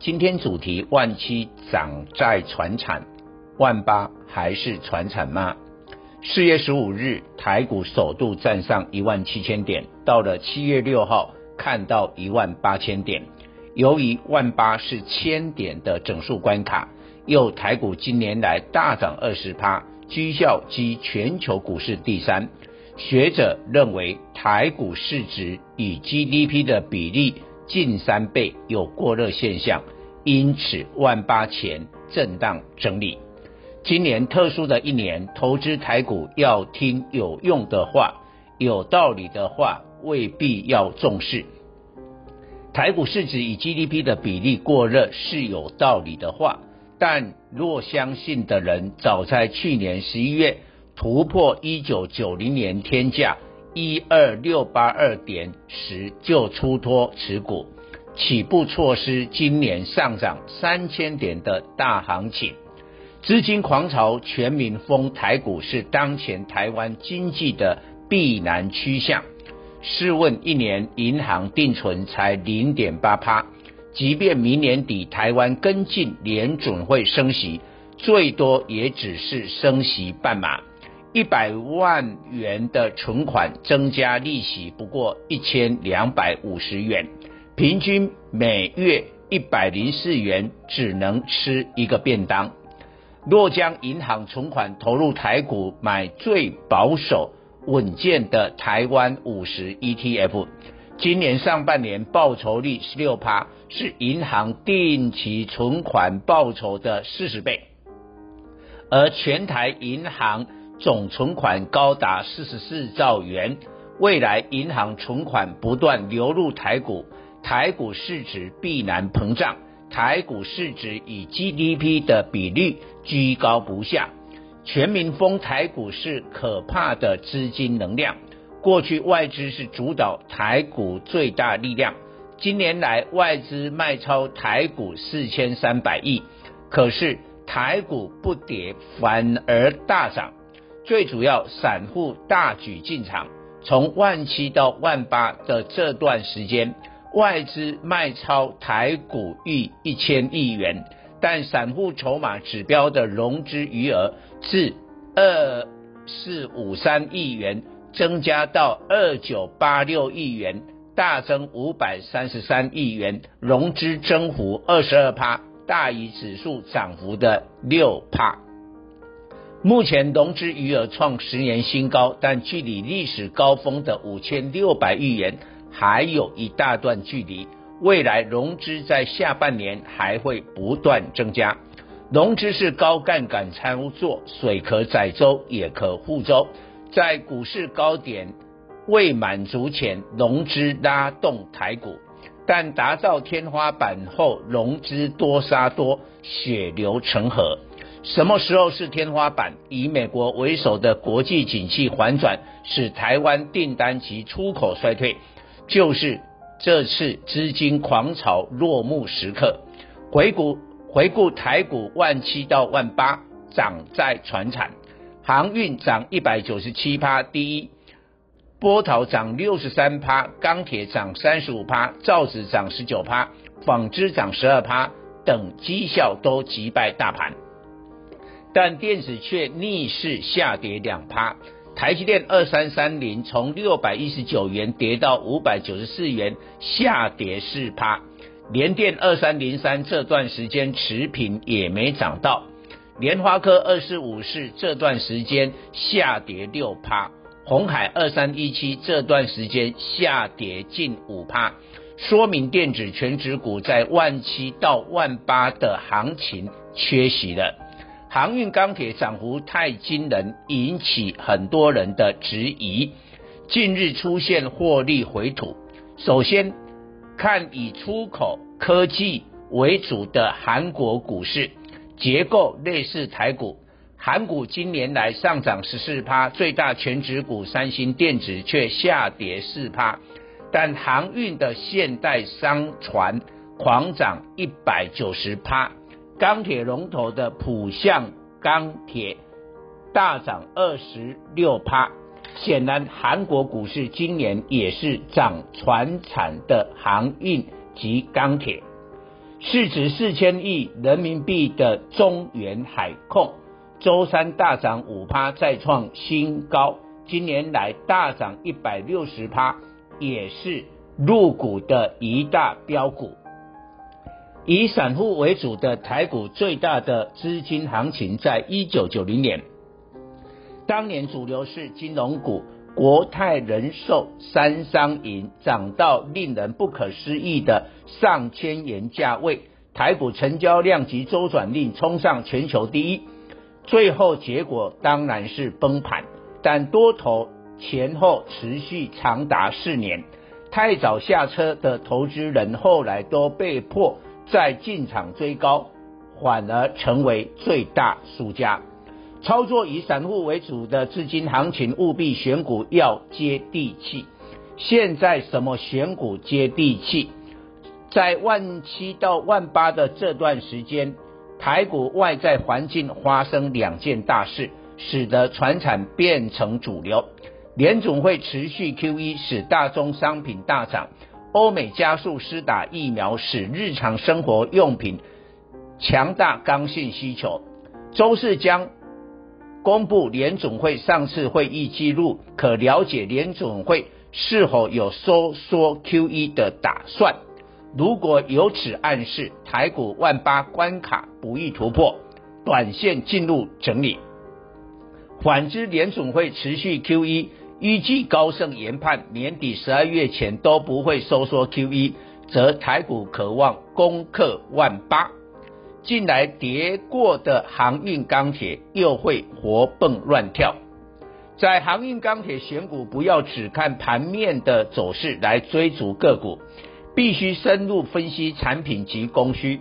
今天主题：万七涨在传产，万八还是传产吗？四月十五日，台股首度站上一万七千点，到了七月六号，看到一万八千点。由于万八是千点的整数关卡，又台股近年来大涨二十趴，绩效居全球股市第三。学者认为台股市值与 GDP 的比例近三倍，有过热现象，因此万八前震荡整理。今年特殊的一年，投资台股要听有用的话，有道理的话，未必要重视。台股市值与 GDP 的比例过热是有道理的话，但若相信的人，早在去年十一月。突破一九九零年天价一二六八二点时就出脱持股，起步措施今年上涨三千点的大行情？资金狂潮全民疯台股是当前台湾经济的必然趋向。试问一年银行定存才零点八趴，即便明年底台湾跟进联准会升息，最多也只是升息半码。一百万元的存款增加利息不过一千两百五十元，平均每月一百零四元，只能吃一个便当。若将银行存款投入台股，买最保守稳健的台湾五十 ETF，今年上半年报酬率十六趴，是银行定期存款报酬的四十倍，而全台银行。总存款高达四十四兆元，未来银行存款不断流入台股，台股市值必然膨胀，台股市值与 GDP 的比率居高不下，全民疯台股是可怕的资金能量。过去外资是主导台股最大力量，今年来外资卖超台股四千三百亿，可是台股不跌反而大涨。最主要，散户大举进场，从万七到万八的这段时间，外资卖超台股逾一千亿元，但散户筹码指标的融资余额自二四五三亿元增加到二九八六亿元，大增五百三十三亿元，融资增幅二十二趴，大于指数涨幅的六趴。目前融资余额创十年新高，但距离历史高峰的五千六百亿元还有一大段距离。未来融资在下半年还会不断增加。融资是高杠杆操作，水可载舟，也可覆舟。在股市高点未满足前，融资拉动台股，但达到天花板后，融资多杀多，血流成河。什么时候是天花板？以美国为首的国际景气反转，使台湾订单及出口衰退，就是这次资金狂潮落幕时刻。回顾回顾台股万七到万八，涨在船产，航运涨一百九十七趴，第一，波涛涨六十三趴，钢铁涨三十五趴，造纸涨十九趴，纺织涨十二趴，等绩效都击败大盘。但电子却逆势下跌两趴，台积电二三三零从六百一十九元跌到五百九十四元，下跌四趴。联电二三零三这段时间持平也没涨到，联发科二四五四这段时间下跌六趴，鸿海二三一七这段时间下跌近五趴，说明电子权值股在万七到万八的行情缺席了。航运钢铁涨幅太惊人，引起很多人的质疑。近日出现获利回吐。首先看以出口科技为主的韩国股市，结构类似台股。韩股今年来上涨十四趴，最大全值股三星电子却下跌四趴，但航运的现代商船狂涨一百九十趴，钢铁龙头的浦项钢铁大涨二十六趴。显然，韩国股市今年也是涨传产的航运及钢铁，市值四千亿人民币的中远海控。周三大涨五趴，再创新高。今年来大涨一百六十趴，也是入股的一大标股。以散户为主的台股最大的资金行情，在一九九零年，当年主流是金融股，国泰人寿、三商银涨到令人不可思议的上千元价位，台股成交量及周转率冲上全球第一。最后结果当然是崩盘，但多头前后持续长达四年，太早下车的投资人后来都被迫在进场追高，反而成为最大输家。操作以散户为主的资金行情，务必选股要接地气。现在什么选股接地气？在万七到万八的这段时间。台股外在环境发生两件大事，使得船产变成主流。联总会持续 QE，使大宗商品大涨；欧美加速施打疫苗，使日常生活用品强大刚性需求。周四将公布联总会上次会议记录，可了解联总会是否有收缩 QE 的打算。如果有此暗示，台股万八关卡不易突破，短线进入整理。反之，联总会持续 QE，预计高盛研判年底十二月前都不会收缩 QE，则台股可望攻克万八。近来跌过的航运钢铁又会活蹦乱跳。在航运钢铁选股，不要只看盘面的走势来追逐个股。必须深入分析产品及供需。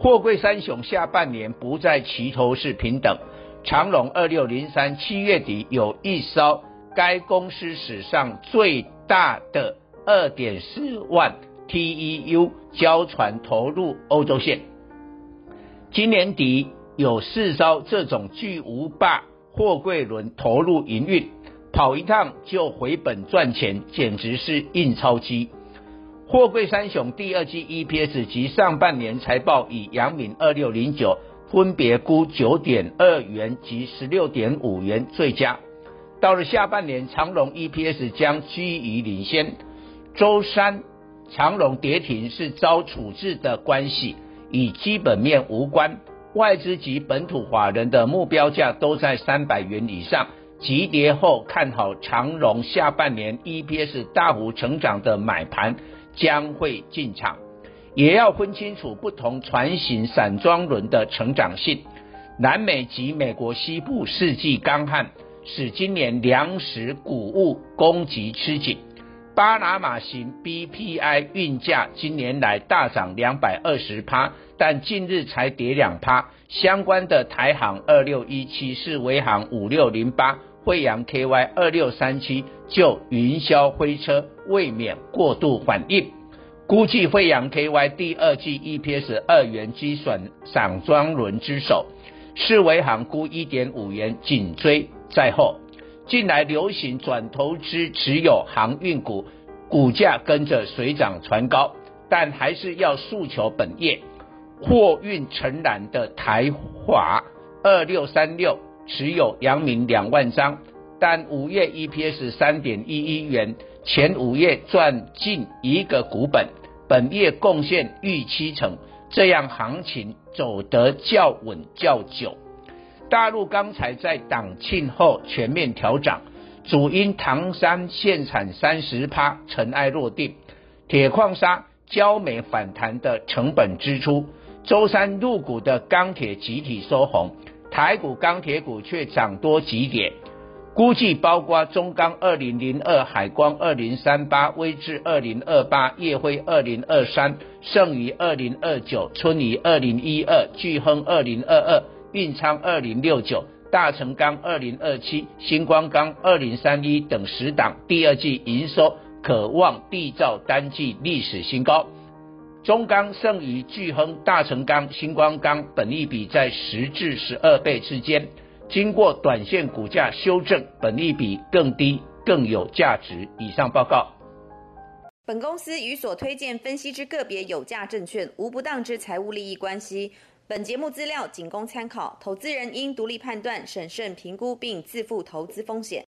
货柜三雄下半年不再齐头是平等。长荣二六零三七月底有一艘该公司史上最大的二点四万 TEU 交船投入欧洲线。今年底有四艘这种巨无霸货柜轮投入营运，跑一趟就回本赚钱，简直是印钞机。货柜三雄第二季 EPS 及上半年财报以阳明二六零九分别估九点二元及十六点五元最佳。到了下半年，长荣 EPS 将居于领先。周三长荣跌停是遭处置的关系，与基本面无关。外资及本土法人的目标价都在三百元以上。急跌后看好长荣下半年 EPS 大幅成长的买盘。将会进场，也要分清楚不同船型散装轮的成长性。南美及美国西部四季干旱，使今年粮食谷物供给吃紧。巴拿马型 BPI 运价今年来大涨两百二十趴，但近日才跌两趴。相关的台航二六一七、是维航五六零八、惠阳 KY 二六三七就云霄飞车。未免过度反应，估计惠阳 KY 第二季 EPS 二元机选散装轮之首，世维航估一点五元，紧追在后。近来流行转投资持有航运股，股价跟着水涨船高，但还是要诉求本业。货运承揽的台华二六三六持有阳明两万张，但五月 EPS 三点一一元。前五月赚近一个股本，本业贡献逾七成，这样行情走得较稳较久。大陆钢材在党庆后全面调涨，主因唐山限产三十趴尘埃落定，铁矿砂、焦煤反弹的成本支出。周三入股的钢铁集体收红，台股钢铁股却涨多几点。估计包括中钢二零零二、海光二零三八、威致二零二八、烨辉二零二三、盛余二零二九、春雨二零一二、聚亨二零二二、运昌二零六九、大成钢二零二七、新光钢二零三一等十档，第二季营收可望缔造单季历史新高。中钢、盛余、聚亨、大成钢、新光钢本益比在十至十二倍之间。经过短线股价修正，本利比更低，更有价值。以上报告。本公司与所推荐分析之个别有价证券无不当之财务利益关系。本节目资料仅供参考，投资人应独立判断、审慎评估并自负投资风险。